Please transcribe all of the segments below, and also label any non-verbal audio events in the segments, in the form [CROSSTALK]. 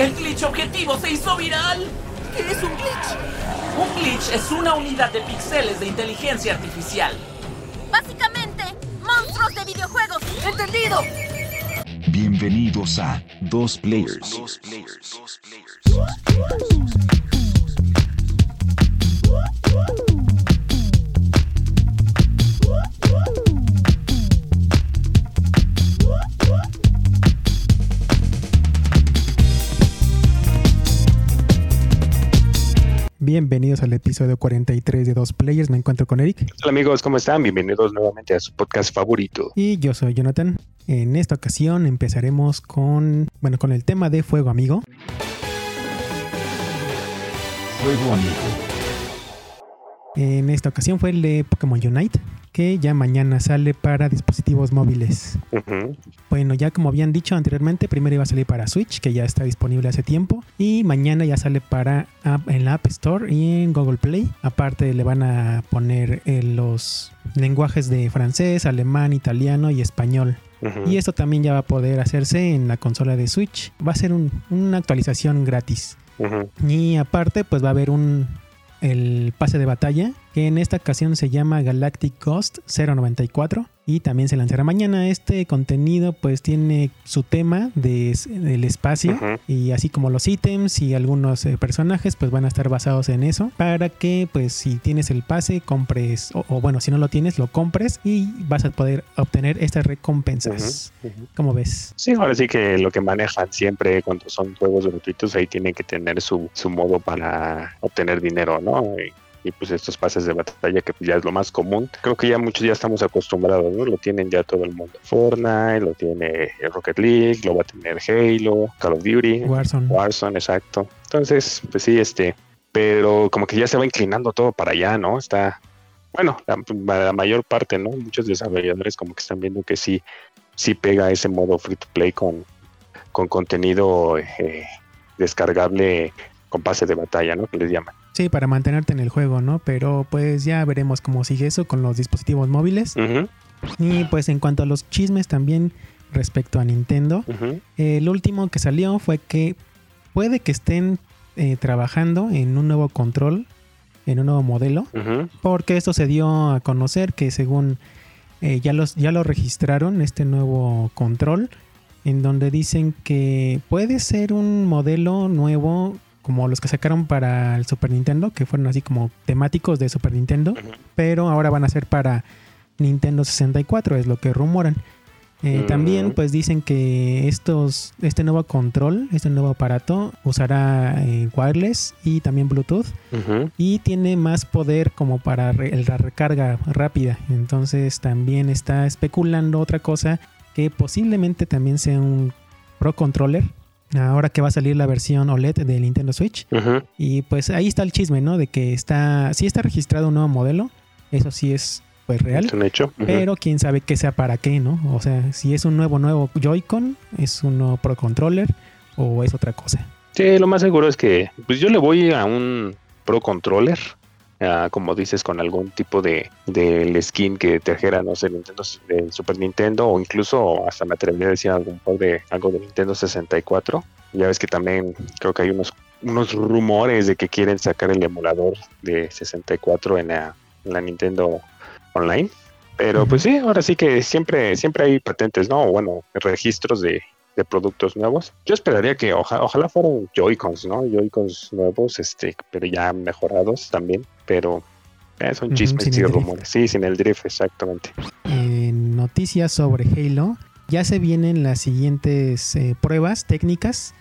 El glitch objetivo se hizo viral. ¿Qué es un glitch? Un glitch es una unidad de píxeles de inteligencia artificial. Básicamente, monstruos de videojuegos. ¡Entendido! Bienvenidos a Dos Players. Bienvenidos al episodio 43 de Dos Players. Me encuentro con Eric. Hola amigos, ¿cómo están? Bienvenidos nuevamente a su podcast favorito. Y yo soy Jonathan. En esta ocasión empezaremos con, bueno, con el tema de Fuego Amigo. Fuego Amigo. En esta ocasión fue el de Pokémon Unite, que ya mañana sale para dispositivos móviles. Bueno, ya como habían dicho anteriormente, primero iba a salir para Switch, que ya está disponible hace tiempo, y mañana ya sale para app- en la App Store y en Google Play. Aparte le van a poner eh, los lenguajes de francés, alemán, italiano y español. Y esto también ya va a poder hacerse en la consola de Switch. Va a ser un- una actualización gratis. Y aparte, pues va a haber un el pase de batalla, que en esta ocasión se llama Galactic Ghost 094 y también se lanzará mañana. Este contenido pues tiene su tema de, del espacio y así como los ítems y algunos eh, personajes pues van a estar basados en eso para que pues si tienes el pase compres o, o, bueno si no lo tienes lo compres y vas a poder obtener estas recompensas. Ujú. ¿Cómo ves? Sí, ahora sí que lo que manejan siempre cuando son juegos gratuitos, ahí tienen que tener su, su modo para obtener dinero, ¿no? Y, y, pues estos pases de batalla que pues, ya es lo más común. Creo que ya muchos ya estamos acostumbrados, ¿no? Lo tienen ya todo el mundo. Fortnite, lo tiene Rocket League, lo va a tener Halo, Call of Duty. Warzone. Warzone, exacto. Entonces, pues sí, este, pero como que ya se va inclinando todo para allá, ¿no? Está, bueno, la, la mayor parte, ¿no? Muchos desarrolladores como que están viendo que sí, sí pega ese modo free to play con, con contenido eh, descargable con pase de batalla, ¿no? Que les llaman. Sí, para mantenerte en el juego, ¿no? Pero pues ya veremos cómo sigue eso con los dispositivos móviles. Y pues en cuanto a los chismes también respecto a Nintendo, el último que salió fue que puede que estén eh, trabajando en un nuevo control, en un nuevo modelo, porque esto se dio a conocer que según eh, ya, los, ya lo registraron, este nuevo control, en donde dicen que puede ser un modelo nuevo como los que sacaron para el Super Nintendo, que fueron así como temáticos de Super Nintendo, pero ahora van a ser para Nintendo 64, es lo que rumoran. Eh. También pues dicen que estos, este nuevo control, este nuevo aparato usará eh, wireless y también Bluetooth y tiene más poder como para re- la recarga rápida. Entonces también está especulando otra cosa que posiblemente también sea un Pro Controller. Ahora que va a salir la versión OLED de Nintendo Switch. Y pues ahí está el chisme, ¿no? De que está, sí está registrado un nuevo modelo. Eso sí es pues real. Es un hecho. Pero quién sabe qué sea para qué, ¿no? O sea, si es un nuevo, nuevo Joy-Con, es un nuevo Pro Controller o es otra cosa. Sí, lo más seguro es que pues yo le voy a un Pro Controller, ah, como dices, con algún tipo de del skin que trajera, no sé, Nintendo, de Super Nintendo o incluso hasta me atrevería a decir algún por de algo de Nintendo 64. Ya ves que también creo que hay unos unos rumores de que quieren sacar el emulador de 64 en la, en la Nintendo Online. Pero pues sí, ahora sí que siempre siempre hay patentes, ¿no? Bueno, registros de, de productos nuevos. Yo esperaría que oja- ojalá fueran Joy-Cons, ¿no? Joy-Cons nuevos, este, pero ya mejorados también. Pero eh, son chismes y rumores. Sí, sin el drift, exactamente. En noticias sobre Halo, ya se vienen las siguientes eh, pruebas técnicas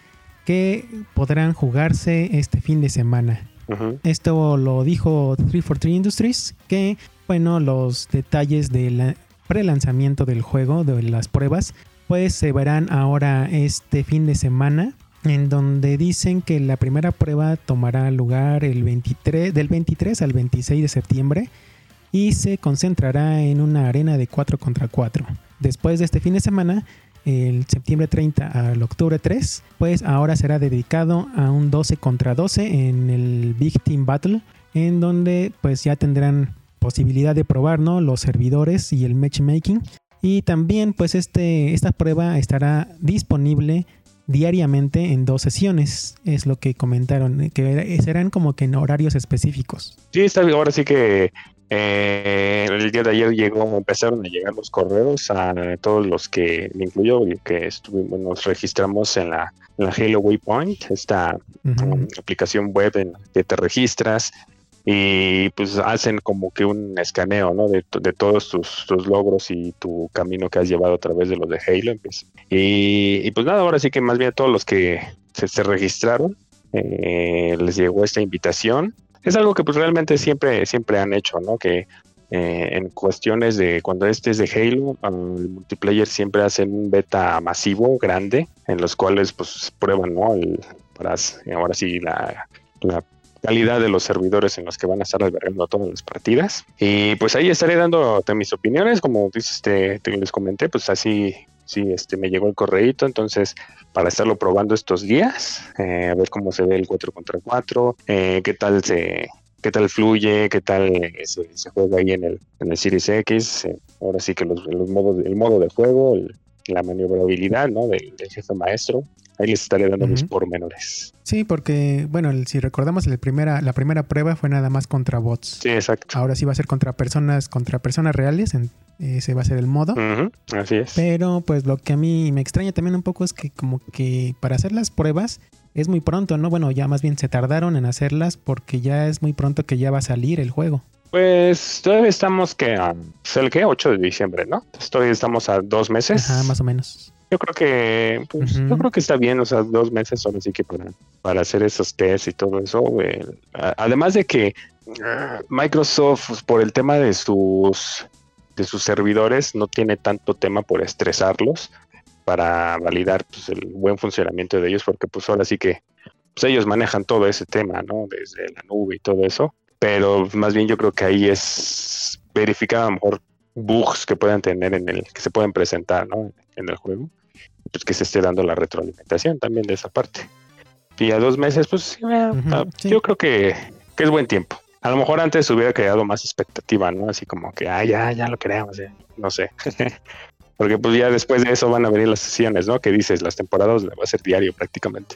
que podrán jugarse este fin de semana. Esto lo dijo 343 Industries, que, bueno, los detalles del pre-lanzamiento del juego, de las pruebas, pues se verán ahora este fin de semana, en donde dicen que la primera prueba tomará lugar el 23, del 23 al 26 de septiembre y se concentrará en una arena de 4 contra 4. Después de este fin de semana, el septiembre 30 al octubre 3, pues ahora será dedicado a un 12 contra 12 en el Big Team Battle, en donde pues ya tendrán posibilidad de probar ¿no? los servidores y el matchmaking. Y también pues este, esta prueba estará disponible diariamente en dos sesiones, es lo que comentaron, eh, que serán como que en horarios específicos. Sí, está bien. Ahora sí que eh, el día de ayer llegó, empezaron a llegar los correos a todos los que me incluyó y que estuvimos, nos registramos en la, en la Halo Waypoint, esta um, aplicación web en la que te registras y pues hacen como que un escaneo ¿no? de, de todos tus, logros y tu camino que has llevado a través de los de Halo. pues. Y, pues nada, ahora sí que más bien a todos los que se, registraron eh, les llegó esta invitación. Es algo que pues realmente siempre, siempre han hecho, ¿no? Que eh, en cuestiones de cuando este es de Halo, al multiplayer siempre hacen un beta masivo, grande, en los cuales pues prueban, ¿no? El- ahora sí, la calidad de los servidores en los que van a estar albergando todas las partidas. Y pues ahí estaré dando mis opiniones, como dices, te, les comenté, pues así sí, este, me llegó el correíto, entonces para estarlo probando estos días, eh, a ver cómo se ve el 4 contra 4, eh, qué tal se qué tal fluye, qué tal eh, se, se juega ahí en el, en el Series X, eh, ahora sí que los, los modos, el modo de juego, el- la maniobrabilidad ¿no? del, del jefe maestro, ahí les estaré dando mis Ujú. pormenores. Sí, porque, bueno, el- si recordamos, el primera, la primera prueba fue nada más contra bots. Sí, exacto. Ahora sí va a ser contra personas, contra personas reales, en- ese va a ser el modo. Así es. Pero pues lo que a mí me extraña también un poco es que como que para hacer las pruebas es muy pronto, ¿no? Bueno, ya más bien se tardaron en hacerlas porque ya es muy pronto que ya va a salir el juego. Pues todavía estamos que a pues, el que 8 de diciembre, ¿no? Entonces, todavía estamos a dos meses. Ajá, más o menos. Yo creo que pues, yo creo que está bien, o sea, dos meses ahora sí que para, para hacer esos tests y todo eso. güey. Además de que ah, Microsoft, pues, por el tema de sus de sus servidores, no tiene tanto tema por estresarlos para validar pues, el buen funcionamiento de ellos, porque pues ahora sí que pues, ellos manejan todo ese tema, ¿no? Desde la nube y todo eso. Pero más bien yo creo que ahí es verificar a lo mejor bugs que puedan tener en el, que se pueden presentar, ¿no? En el juego pues que se esté dando la retroalimentación también de esa parte. Y a dos meses, pues ah, sí. yo creo que, que es buen tiempo. A lo mejor antes hubiera creado más expectativa, ¿no? Así como que, ah, ya, ya lo queremos, eh", no sé. [LAUGHS] Porque pues ya después de eso van a venir las sesiones, ¿no? Que dices, las temporadas va a ser diario prácticamente.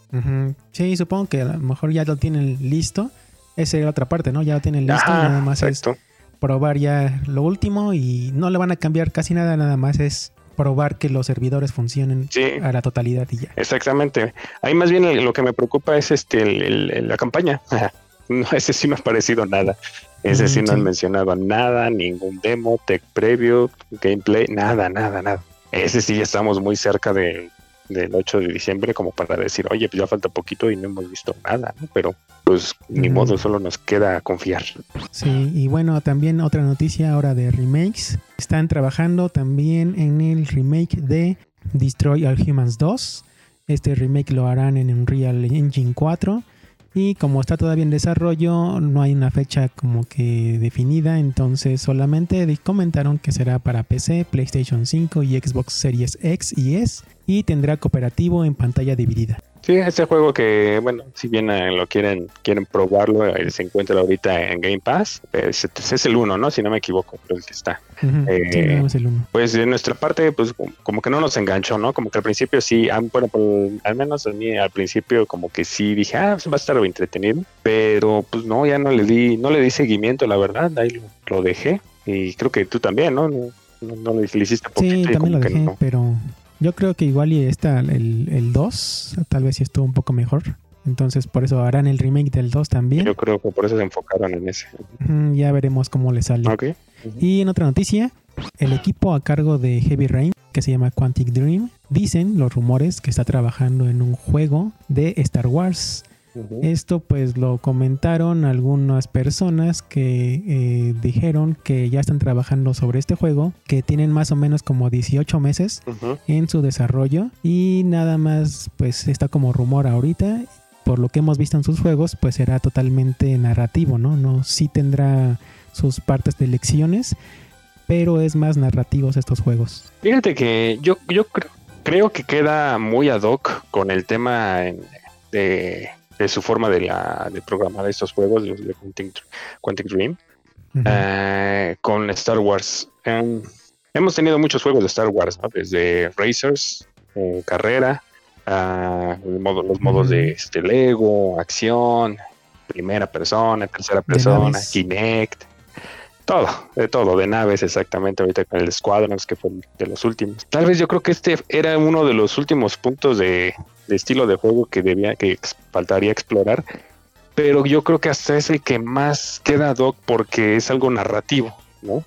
Sí, supongo que a lo mejor ya lo tienen listo. Esa es la otra parte, ¿no? Ya lo tienen listo. Ajá, nada más es exacto. probar ya lo último y no le van a cambiar casi nada, nada más es probar que los servidores funcionen Sí, a la totalidad y ya. exactamente. Ahí más bien lo que me preocupa es este el- el- el- la campaña. [LAUGHS] No, ese sí no ha parecido nada. Ese sí Mm, no han mencionado nada, ningún demo, tech preview, gameplay, nada, nada, nada. Ese sí ya estamos muy cerca de, del 8 de diciembre como para decir, oye, pues ya falta poquito y no hemos visto nada, ¿no? Pero pues ni modo, solo nos queda confiar. Sí, y bueno, también otra noticia ahora de remakes. Están trabajando también en el remake de Destroy All Humans 2. Este remake lo harán en Unreal Engine 4. Y como está todavía en desarrollo, no hay una fecha como que definida. Entonces solamente comentaron que será para PC, PlayStation 5 y Xbox Series X y S. Y tendrá cooperativo en pantalla dividida. Sí, este juego que, bueno, si bien eh, lo quieren quieren probarlo, eh, se encuentra ahorita en Game Pass. Es, es el 1, ¿no? Si no me equivoco, creo que está. Eh, sí, más el uno. Pues de nuestra parte, pues como- que no nos enganchó, ¿no? Como que al principio sí, ah, bueno, por- al menos a mí al principio como que sí dije, ah, pues va a estar entretenido, pero pues no, ya no le di, no le di seguimiento, la verdad, ahí lo, lo dejé y creo que tú también, ¿no? No, no, no le, le hiciste poquito Sí, también como lo que dejé, no. pero yo creo que igual y esta, el, el 2, tal vez sí estuvo un poco mejor. Entonces por eso harán el remake del 2 también. Yo creo que por eso se enfocaron en ese. Ya veremos cómo le sale. Ok. Y en otra noticia, el equipo a cargo de Heavy Rain, que se llama Quantic Dream, dicen los rumores que está trabajando en un juego de Star Wars. Esto pues lo comentaron algunas personas que eh, dijeron que ya están trabajando sobre este juego, que tienen más o menos como 18 meses en su desarrollo y nada más pues está como rumor ahorita. Por lo que hemos visto en sus juegos pues será totalmente narrativo no no sí tendrá sus partes de lecciones pero es más narrativos estos juegos. Fíjate que yo, yo creo, creo que queda muy ad hoc con el tema de, de su forma de, la, de programar estos juegos, los de Quantic, Quantic Dream, eh, con Star Wars. Em, hemos tenido muchos juegos de Star Wars, ¿no? desde Racers, eh, Carrera, modo- los modos de este, Lego, acción, primera persona, tercera persona. Kinect, todo, de todo, de naves exactamente, ahorita con el Squadrons, que fue de los últimos. Tal vez yo creo que este era uno de los últimos puntos de, de estilo de juego que debía, que faltaría explorar, pero yo creo que hasta es el que más queda doc porque es algo narrativo, ¿no?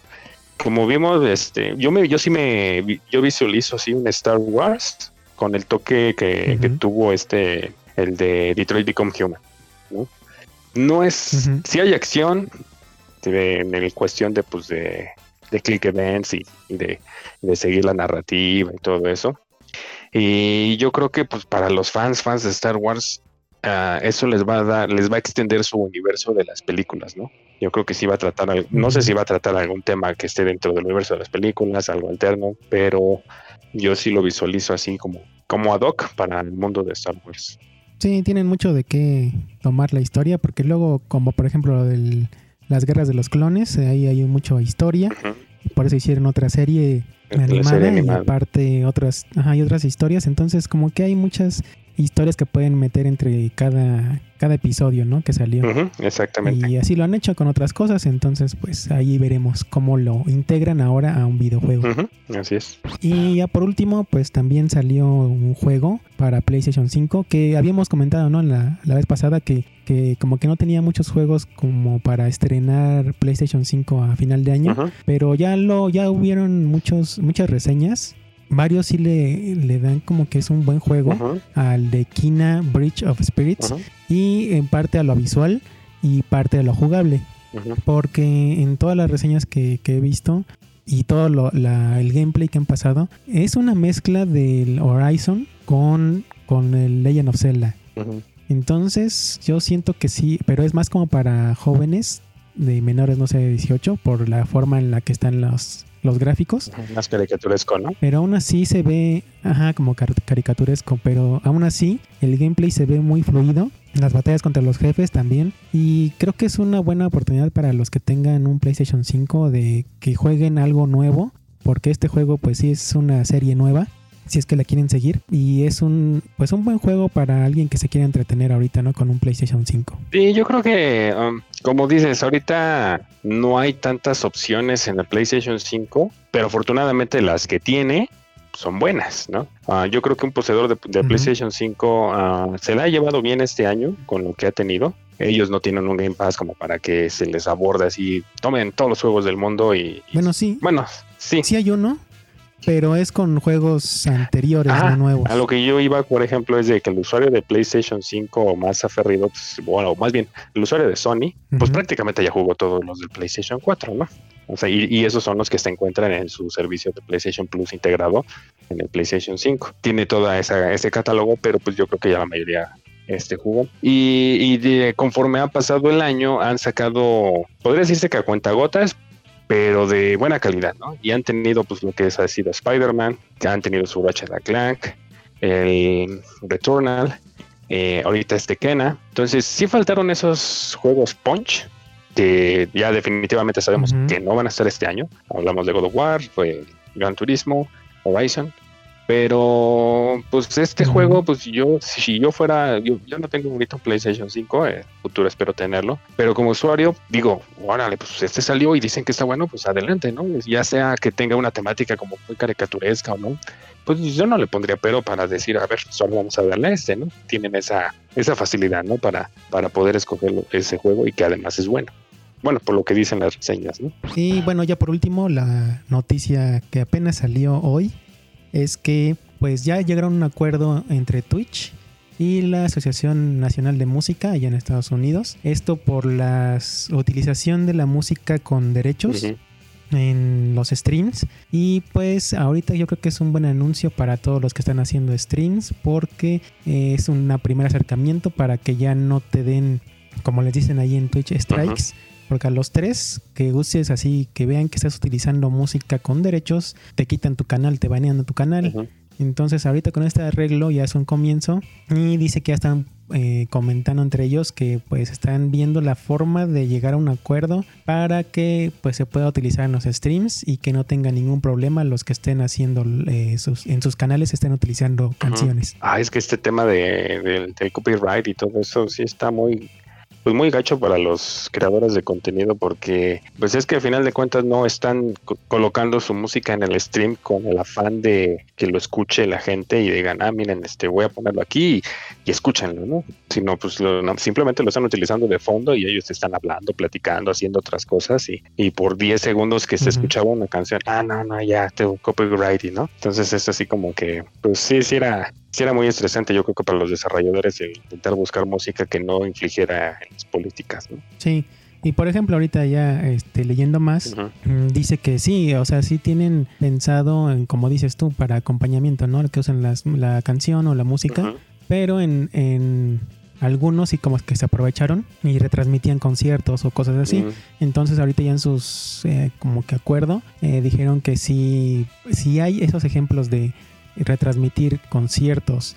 Como vimos, este, yo me, yo sí me, yo visualizo así un Star Wars con el toque que, tuvo este, el de Detroit Become Human, ¿no? No es, si hay acción, de- en el cuestión de, pues, de, de click events y, de, de seguir la narrativa y todo eso. Y yo creo que, pues, para los fans, fans de Star Wars, ah, eso les va a dar, les va a extender su universo de las películas, ¿no? Yo creo que sí va a tratar, no sé si va a tratar algún tema que esté dentro del universo de las películas, algo alterno, pero yo sí lo visualizo así como, como ad hoc para el mundo de Star Wars. Sí, tienen mucho de qué tomar la historia, porque luego, como por ejemplo lo del- las guerras de los clones, eh, ahí hay mucha historia, por eso hicieron otra serie animada, serie y animada. aparte otras, ajá, hay otras historias, entonces como que hay muchas historias que pueden meter entre cada, cada episodio, ¿no? Que salió. Exactamente. Y así lo han hecho con otras cosas, entonces pues ahí veremos cómo lo integran ahora a un videojuego. Así es. Y ya por último, pues también salió un juego para PlayStation 5 que habíamos comentado, ¿no? La, la vez pasada que, que como que no tenía muchos juegos como para estrenar PlayStation 5 a final de año, pero ya lo ya hubieron muchos muchas reseñas. Varios sí le, le dan como que es un buen juego al de Kina Bridge of Spirits y en parte a lo visual y parte a lo jugable. Porque en todas las reseñas que, que he visto y todo lo- la- el gameplay que han pasado, es una mezcla del Horizon con, con el Legend of Zelda. Entonces yo siento que sí, pero es más como para jóvenes de menores, no sé, de 18, por la forma en la que están los, los gráficos. Más caricaturesco, ¿no? Pero aún así se ve, ajá, como car- caricaturesco, pero aún así el gameplay se ve muy fluido. Las batallas contra los jefes también. Y creo que es una buena oportunidad para los que tengan un PlayStation 5 de que jueguen algo nuevo. Porque este juego pues sí es una serie nueva. Si es que la quieren seguir. Y es un pues un buen juego para alguien que se quiera entretener ahorita, ¿no? Con un PlayStation 5. Sí, yo creo que, um, como dices, ahorita no hay tantas opciones en el PlayStation 5, pero afortunadamente las que tiene son buenas, ¿no? Ah, yo creo que un poseedor de. PlayStation 5 ah, se la ha llevado bien este año con lo que ha tenido. Ellos no tienen un Game Pass como para que se les aborde así, tomen todos los juegos del mundo y... y- Bueno, sí. bueno, sí. Sí hay uno. Pero es con juegos anteriores, Ajá, no nuevos. A lo que yo iba, por ejemplo, es de que el usuario de PlayStation 5 o más aferrido, pues, bueno, más bien el usuario de Sony, pues Ujú. prácticamente ya jugó todos los del PlayStation 4, ¿no? O sea, y, y esos son los que se encuentran en su servicio de PlayStation Plus integrado en el PlayStation 5. Tiene toda esa ese catálogo, pero pues yo creo que ya la mayoría este jugó. Y, y de- conforme ha pasado el año, han sacado, podría decirse que a cuentagotas, pero de buena calidad, ¿no? Y han tenido pues lo que es, ha sido Spider-Man, han tenido su Ratchet Clank, el Returnal, eh, ahorita este Kena. Entonces sí faltaron esos juegos Punch, que ya definitivamente sabemos que no van a estar este año. Hablamos de God of War, fue Gran Turismo, Horizon. Pero, pues este juego, pues yo, si yo fuera, yo, yo no tengo ahorita un PlayStation 5, en futuro espero tenerlo, pero como usuario digo, órale, pues este salió y dicen que está bueno, pues adelante, ¿no? Ya sea que tenga una temática como muy caricaturesca o no, pues yo no le pondría pero para decir, a ver, solo vamos a darle a este, ¿no? Tienen esa, esa facilidad, ¿no? Para, para poder escoger ese juego y que además es bueno. Bueno, por lo que dicen las reseñas, ¿no? Y bueno, ya por último, la noticia que apenas salió hoy es que pues ya llegaron a un acuerdo entre Twitch y la Asociación Nacional de Música allá en Estados Unidos. Esto por la utilización de la música con derechos en los streams. Y pues ahorita yo creo que es un buen anuncio para todos los que están haciendo streams porque es un primer acercamiento para que ya no te den, como les dicen ahí en Twitch, strikes. Porque a los tres que uses así, que vean que estás utilizando música con derechos, te quitan tu canal, te banean de tu canal. Entonces ahorita con este arreglo ya es un comienzo y dice que ya están eh, comentando entre ellos que pues están viendo la forma de llegar a un acuerdo para que pues se pueda utilizar en los streams y que no tenga ningún problema los que estén haciendo eh, sus, en sus canales estén utilizando canciones. Ah, es que este tema de, del- del copyright y todo eso sí está muy, pues muy gacho para los creadores de contenido porque pues es que al final de cuentas no están co- colocando su música en el stream con el afán de que lo escuche la gente y digan, ah, miren, este voy a ponerlo aquí y, y escúchenlo, ¿no? Sino pues lo- no, simplemente lo están utilizando de fondo y ellos están hablando, platicando, haciendo otras cosas y, y por 10 segundos que se escuchaba una canción, ah, no, no, ya, tengo copyright, ¿no? Entonces es así como que, pues sí, sí era sí era muy estresante, yo creo que para los desarrolladores el intentar buscar música que no infligiera en las políticas, ¿no? Sí. Y por ejemplo, ahorita ya este, leyendo más, mm, dice que sí, o sea, sí tienen pensado en, como dices tú, para acompañamiento, ¿no? Que usan las- la canción o la música, pero en, en algunos sí como que se aprovecharon y retransmitían conciertos o cosas así. Entonces ahorita ya en sus eh, como que acuerdo eh, dijeron que si, si hay esos ejemplos de retransmitir conciertos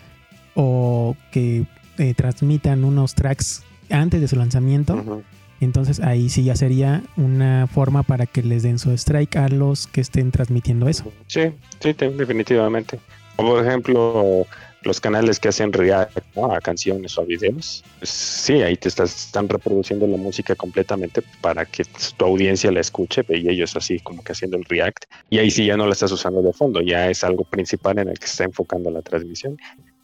o que eh, transmitan unos tracks antes de su lanzamiento, entonces ahí sí ya sería una forma para que les den su strike a los que estén transmitiendo eso. Sí, sí, te- definitivamente. Por ejemplo, los canales que hacen react ¿no? a canciones o a videos, pues sí, ahí te estás, están reproduciendo la música completamente para que tu audiencia la escuche y ellos así como que haciendo el react. Y ahí sí ya no la estás usando de fondo, ya es algo principal en el que se está enfocando la transmisión.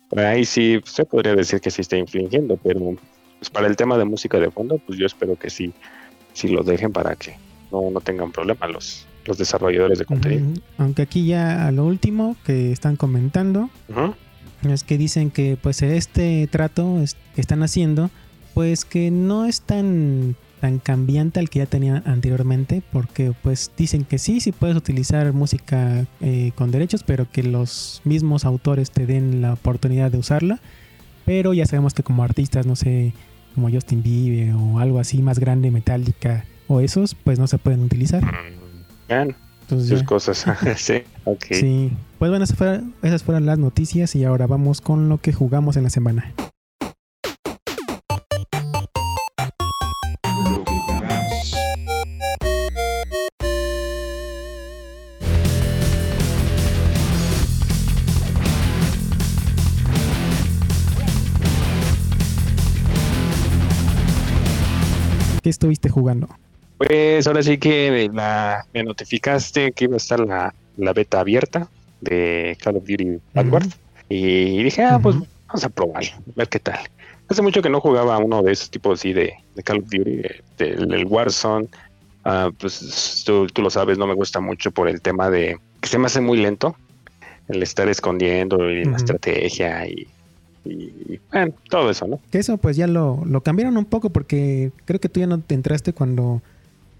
Pero ahí sí se podría decir que sí está infringiendo, pero pues, para el tema de música de fondo, pues yo espero que sí, sí lo dejen para que no, no tengan problema los, los desarrolladores de contenido. Ujú. Aunque aquí ya a lo último que están comentando Ujú. Es que dicen que pues este trato es- que están haciendo pues que no es tan tan cambiante al que ya tenían anteriormente porque pues dicen que sí sí puedes utilizar música eh, con derechos pero que los mismos autores te den la oportunidad de usarla pero ya sabemos que como artistas no sé como Justin Bieber o algo así más grande Metallica o esos pues no se pueden utilizar Vean, entonces sus ya- cosas. [LAUGHS] sí, ok. Sí, pues bueno, esas fueron, las noticias y ahora vamos con lo que jugamos en la semana. ¿Qué estuviste jugando? Pues ahora sí que me notificaste que iba a estar la, la beta abierta de Call of Duty Vanguard. Y dije, ah, pues vamos a probarlo, a ver qué tal. Hace mucho que no jugaba uno de esos tipos así de, de Call of Duty, de- del el Warzone. Ah, pues tú, tú lo sabes, no me gusta mucho por el tema de que se me hace muy lento el estar escondiendo y la estrategia y, y, bueno, todo eso, ¿no? Eso pues ya lo, lo cambiaron un poco porque creo que tú ya no te entraste cuando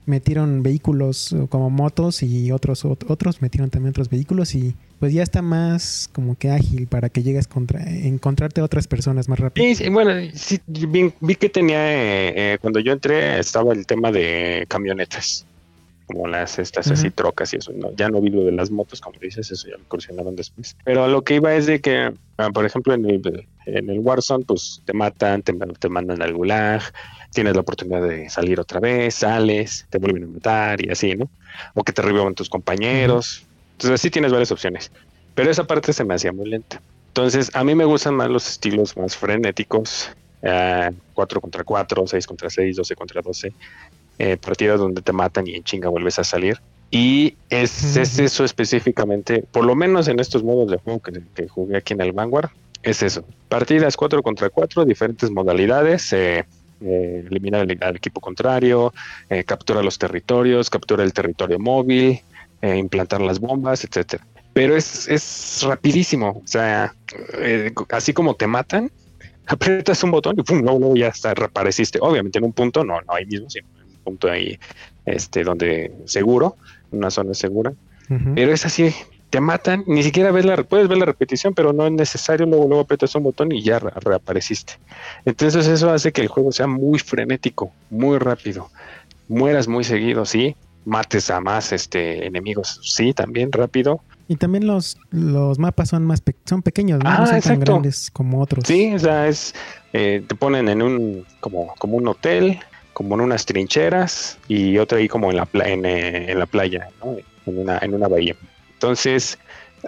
metieron vehículos eh, como motos y otros ot- otros metieron también otros vehículos y pues ya está más como que ágil para que llegues contra encontrarte a otras personas más rápido. Sí, sí, bueno, sí, vi, vi que tenía, eh, eh, cuando yo entré estaba el tema de camionetas, como las estas así trocas y eso, ¿no? ya no vi lo de las motos, como dices, eso ya lo incursionaron después. Pero lo que iba es de que, ah, por ejemplo, en el, en el Warzone, pues te matan, te, te mandan al gulag, tienes la oportunidad de salir otra vez, sales, te vuelven a matar y así, ¿no? O que te revivan tus compañeros. Entonces así tienes varias opciones. Pero esa parte se me hacía muy lenta. Entonces, a mí me gustan más los estilos más frenéticos. eh, 4 contra 4, 6 contra 6, 12 contra 12. eh, partidas donde te matan y en chinga vuelves a salir. Y es, es eso específicamente, por lo menos en estos modos de juego que, que jugué aquí en el Vanguard, es eso. Partidas 4 contra 4, diferentes modalidades. eh, eh, eliminar al, al equipo contrario, eh, captura los territorios, captura el territorio móvil, eh, implantar las bombas, etcétera. Pero es, es rapidísimo. O sea, eh, así como te matan, [LAUGHS] aprietas un botón y pum, luego, luego ya está, reapareciste. Obviamente en un punto, no, no ahí mismo, sino en un punto ahí, este, donde seguro, una zona segura. Pero es así, te matan, ni siquiera ves la, puedes ver la repetición, pero no es necesario, luego, luego aprietas un botón y ya re- reapareciste. Entonces eso hace que el juego sea muy frenético, muy rápido, mueras muy seguido, sí, mates a más este, enemigos, sí, también rápido, Y también los, los mapas son más pe- son pequeños, ¿no? Ah, no son tan exacto. grandes como otros. Sí, o sea, es, eh, te ponen en un, como, como un hotel, como en unas trincheras y otra ahí como en la, pla- en, eh, en la playa, ¿no? en, una, en una bahía. Entonces,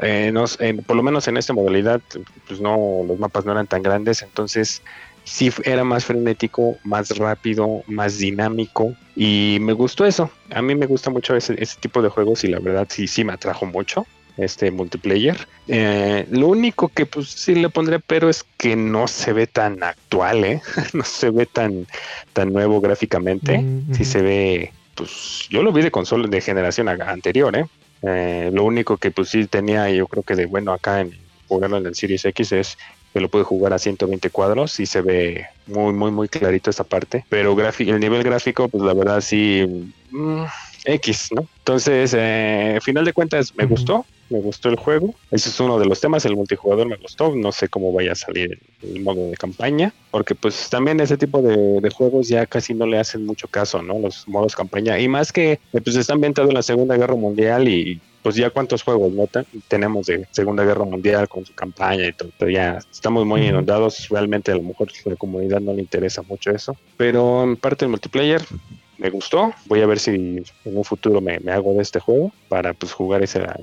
eh, nos- en- por lo menos en esta modalidad, pues no, los mapas no eran tan grandes, entonces sí era más frenético, más rápido, más dinámico y me gustó eso. A mí me gusta mucho ese, ese tipo de juegos y la verdad sí, sí me atrajo mucho este multiplayer. Eh, lo único que pues sí le pondré pero es que no se ve tan actual, ¿eh? [LAUGHS] no se ve tan, tan nuevo gráficamente. Mm, Sí se ve, pues yo lo vi de consola de generación anterior, ¿eh? Eh, lo único que pues sí tenía yo creo que de bueno acá en jugarlo en el Series X es que lo puede jugar a 120 cuadros y se ve muy muy muy clarito esta parte. Pero el nivel gráfico pues la verdad sí mm, X no entonces eh, final de cuentas me gustó me gustó el juego. Ese es uno de los temas el multijugador me gustó no sé cómo vaya a salir el modo de campaña porque pues también ese tipo de, de juegos ya casi no le hacen mucho caso no los modos campaña y más que eh, pues está ambientado en la segunda guerra mundial y pues ya cuántos juegos no Te- tenemos de segunda guerra mundial con su campaña y todo pero ya estamos muy inundados realmente a lo mejor a la comunidad no le interesa mucho eso pero en parte el multiplayer me gustó voy a ver si en un futuro me, me hago de este juego para pues jugar ese la-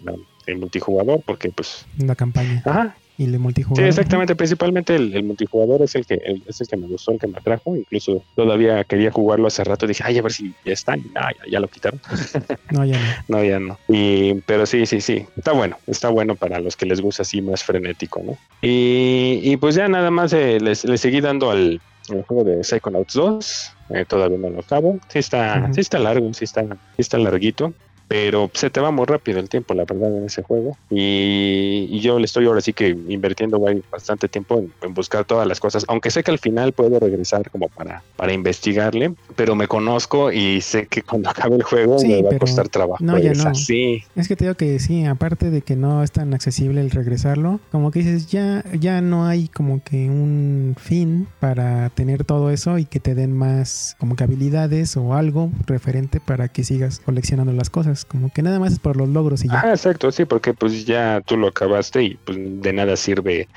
el multijugador porque pues La campaña. ajá Y el Sí, multijugador. exactamente. Principalmente el, el multijugador es el que el- es el que me gustó, el que me atrajo. Incluso todavía quería jugarlo hace rato. Dije, ay, a ver si ya está. Y, ya, ya lo quitaron. [LAUGHS] No, ya no. No, ya no. Y, pero sí, sí, sí. Está bueno. Está bueno para los que les gusta así más frenético, ¿no? Y, y pues ya nada más eh, les, les seguí dando al, juego de Psychonauts 2. Eh, todavía no lo acabo. Sí está, sí está largo, sí está, sí está larguito. Pero se te va muy rápido el tiempo, la verdad, en ese juego. Y, y yo le estoy ahora sí que invirtiendo bastante tiempo en, en buscar todas las cosas. Aunque sé que al final puedo regresar como para, para investigarle. Pero me conozco y sé que cuando acabe el juego Sí, me va a costar trabajo. no, ya no. Sí, Es que te digo que sí, aparte de que no es tan accesible el regresarlo, como que dices, ya, ya no hay como que un fin para tener todo eso y que te den más como que habilidades o algo referente para que sigas coleccionando las cosas. Como que nada más es por los logros y ya. Ah, exacto, sí, porque pues ya tú lo acabaste y pues de nada sirve,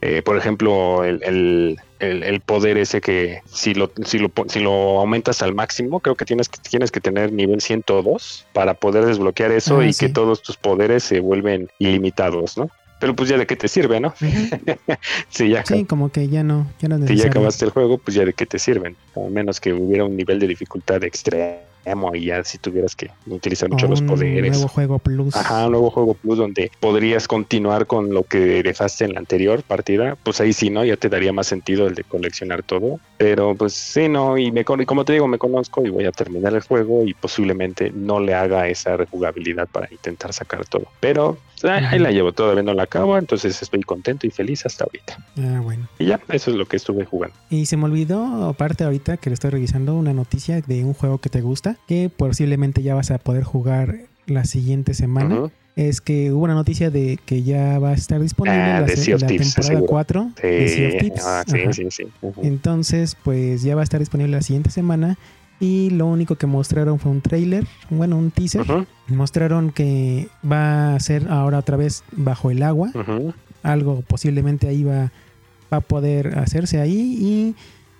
eh, por ejemplo, el, el, el- el poder ese que si lo, si, lo, si lo aumentas al máximo, creo que tienes que, tienes que tener nivel 102 para poder desbloquear eso Ah, y sí. que todos tus poderes se vuelven ilimitados, ¿no? Pero pues ya de qué te sirve, ¿no? [LAUGHS] sí, ya, Sí, como que ya no, ya no si ya acabaste el juego, pues ya de qué te sirven, a menos que hubiera un nivel de dificultad extremo y ya si tuvieras que utilizar mucho O los un poderes. nuevo juego plus. Ajá, un nuevo juego plus donde podrías continuar con lo que dejaste en la anterior partida, pues ahí sí, ¿no? Ya te daría más sentido el de coleccionar todo. Pero pues sí, no, y me y como te digo, me conozco y voy a terminar el juego y posiblemente no le haga esa rejugabilidad para intentar sacar todo. Pero ahí, ahí la llevo, todavía no la acabo, entonces estoy contento y feliz hasta ahorita. Ah, bueno. Y ya, eso es lo que estuve jugando. Y se me olvidó, aparte ahorita que lo estoy revisando, una noticia de un juego que te gusta, que posiblemente ya vas a poder jugar la siguiente semana. Ujú. Es que hubo una noticia de que ya va a estar disponible Ah, la, se- la Thieves, temporada seguro. 4 de Sea of Sí, Thieves. ah, sí, sí, sí. Ujú. Entonces, pues ya va a estar disponible la siguiente semana. Y lo único que mostraron fue un trailer, bueno, un teaser. Mostraron que va a ser ahora otra vez bajo el agua. Algo posiblemente ahí va, va a poder hacerse ahí. Y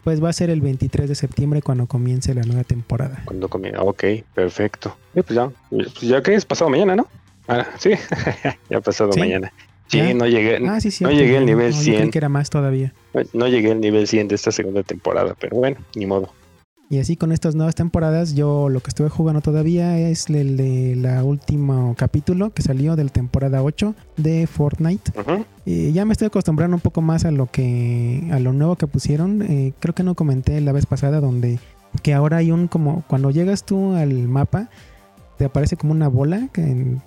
pues va a ser el 23 de septiembre cuando comience la nueva temporada. Cuando comienza, ok, perfecto. Eh, pues ya, pues ya que es pasado mañana, ¿no? Ah, sí, [LAUGHS] ya pasado Sí. mañana. Sí, Ya. no llegué, Ah, sí, no llegué al no, nivel no, yo creí 100, que era más todavía. no llegué al nivel 100 de esta segunda temporada, pero bueno, ni modo. Y así con estas nuevas temporadas, yo lo que estuve jugando todavía es el de la último capítulo que salió de la temporada 8 de Fortnite. Eh, ya me estoy acostumbrando un poco más a lo que a lo nuevo que pusieron. Eh, creo que no comenté la vez pasada donde que ahora hay un como cuando llegas tú al mapa te aparece como una bola que en,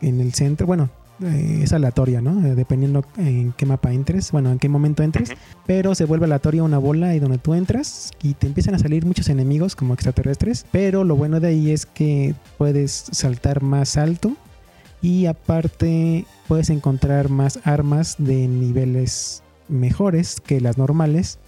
en el centro. Bueno, eh, es aleatoria, ¿no? Eh, dependiendo en qué mapa entres, bueno, en qué momento entres, pero se vuelve aleatoria una bola ahí donde tú entras y te empiezan a salir muchos enemigos como extraterrestres, pero lo bueno de ahí es que puedes saltar más alto y aparte puedes encontrar más armas de niveles mejores que las normales.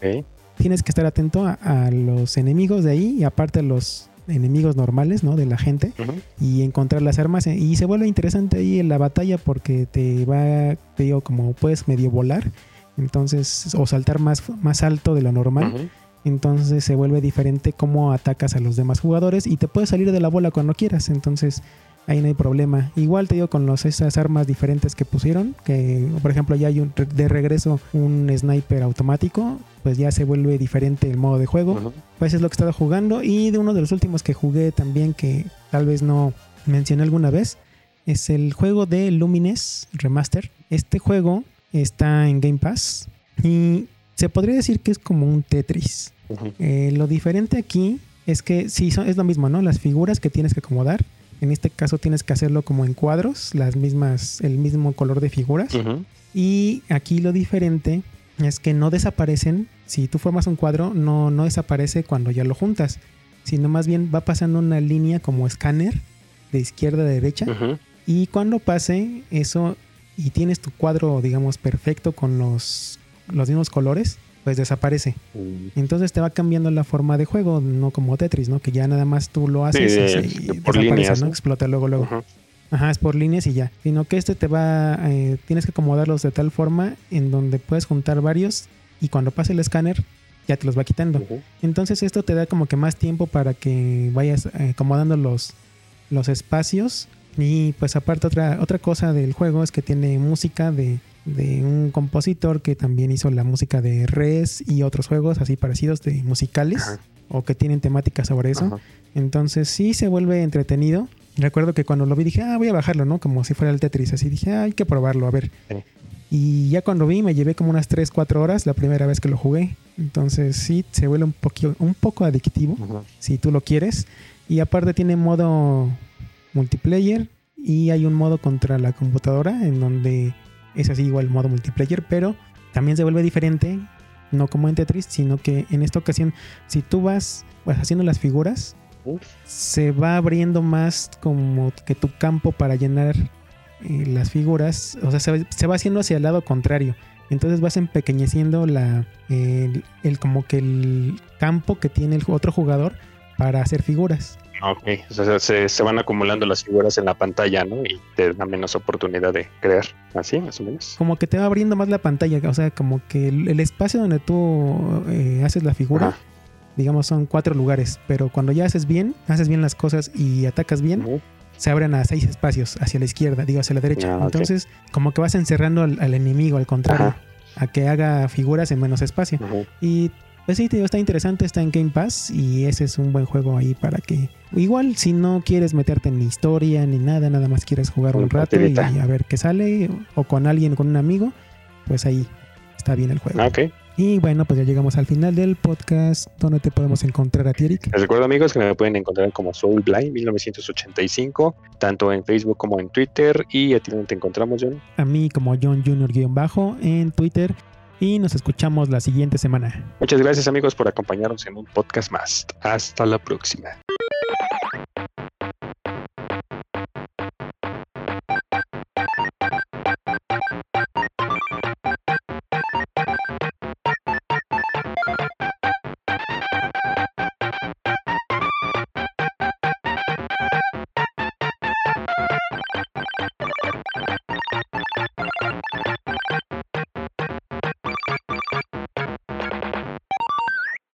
Tienes que estar atento a, a los enemigos de ahí y aparte los enemigos normales, ¿no? De la gente y encontrar las armas. eh, Y se vuelve interesante ahí en la batalla porque te va, te digo, como puedes medio volar. Entonces, o saltar más, más alto de lo normal. Entonces se vuelve diferente cómo atacas a los demás jugadores y te puedes salir de la bola cuando quieras. Entonces ahí no hay problema. Igual te digo con los, esas armas diferentes que pusieron, que por ejemplo ya hay un, de regreso un sniper automático, pues ya se vuelve diferente el modo de juego. Ujú. Pues es lo que he estado jugando. Y de uno de los últimos que jugué también, que tal vez no mencioné alguna vez, es el juego de Lumines Remaster. Este juego está en Game Pass y se podría decir que es como un Tetris. Eh, lo diferente aquí es que sí, son- es lo mismo, ¿no? Las figuras que tienes que acomodar. En este caso tienes que hacerlo como en cuadros, las mismas, el mismo color de figuras. Y aquí lo diferente es que no desaparecen. Si tú formas un cuadro, no, no desaparece cuando ya lo juntas. Sino más bien va pasando una línea como escáner de izquierda a derecha. Y cuando pase eso y tienes tu cuadro, digamos, perfecto con los, los mismos colores, pues desaparece. Mm. Entonces te va cambiando la forma de juego, no como Tetris, ¿no? Que ya nada más tú lo haces Sí, y por desaparece, líneas, ¿no? Explota luego, luego. Ajá, es por líneas y ya. Sino que este te va, eh, tienes que acomodarlos de tal forma en donde puedes juntar varios y cuando pase el escáner ya te los va quitando. Entonces esto te da como que más tiempo para que vayas eh, acomodando los, los espacios. Y pues aparte otra, otra cosa del juego es que tiene música de, de un compositor que también hizo la música de Res y otros juegos así parecidos de musicales Ajá. o que tienen temática sobre eso. Ajá. Entonces sí se vuelve entretenido. Recuerdo que cuando lo vi dije, ah, voy a bajarlo, ¿no? Como si fuera el Tetris. Así dije, ah, hay que probarlo, a ver. Sí. Y ya cuando vi me llevé como unas 3, 4 horas la primera vez que lo jugué. Entonces sí se vuelve un, un poco adictivo si tú lo quieres. Y aparte tiene modo multiplayer y hay un modo contra la computadora en donde es así igual modo multiplayer, pero también se vuelve diferente, no como en Tetris, sino que en esta ocasión si tú vas pues, haciendo las figuras, Uf. se va abriendo más como que tu campo para llenar eh, las figuras, o sea, se, se va haciendo hacia el lado contrario. Entonces vas empequeñeciendo la, el, el- como que el campo que tiene el otro jugador para hacer figuras. Ok, o sea, se, se van acumulando las figuras en la pantalla, ¿no? Y te da menos oportunidad de crear, así más o menos. Como que te va abriendo más la pantalla, o sea, como que el, el espacio donde tú eh, haces la figura, Ajá. digamos, son cuatro lugares, pero cuando ya haces bien, haces bien las cosas y atacas bien. Se abren a seis espacios hacia la izquierda, digo, hacia la derecha. Ah. Entonces, como que vas encerrando al, al enemigo, al contrario, Ajá. a que haga figuras en menos espacio. Y pues sí, te digo, está interesante, está en Game Pass y ese es un buen juego ahí para que... Igual, si no quieres meterte en historia ni nada, nada más quieres jugar un rato y a ver qué sale, o con alguien, con un amigo, pues ahí está bien el juego. Ah, Ok. Y bueno, pues ya llegamos al final del podcast. ¿Dónde te podemos encontrar a ti, Eric? Les recuerdo amigos que me pueden encontrar como Soulblind 1985, tanto en Facebook como en Twitter. ¿Y a ti dónde te encontramos, John? A mí como John Junior-bajo en Twitter. Y nos escuchamos la siguiente semana. Muchas gracias amigos por acompañarnos en un podcast más. Hasta la próxima.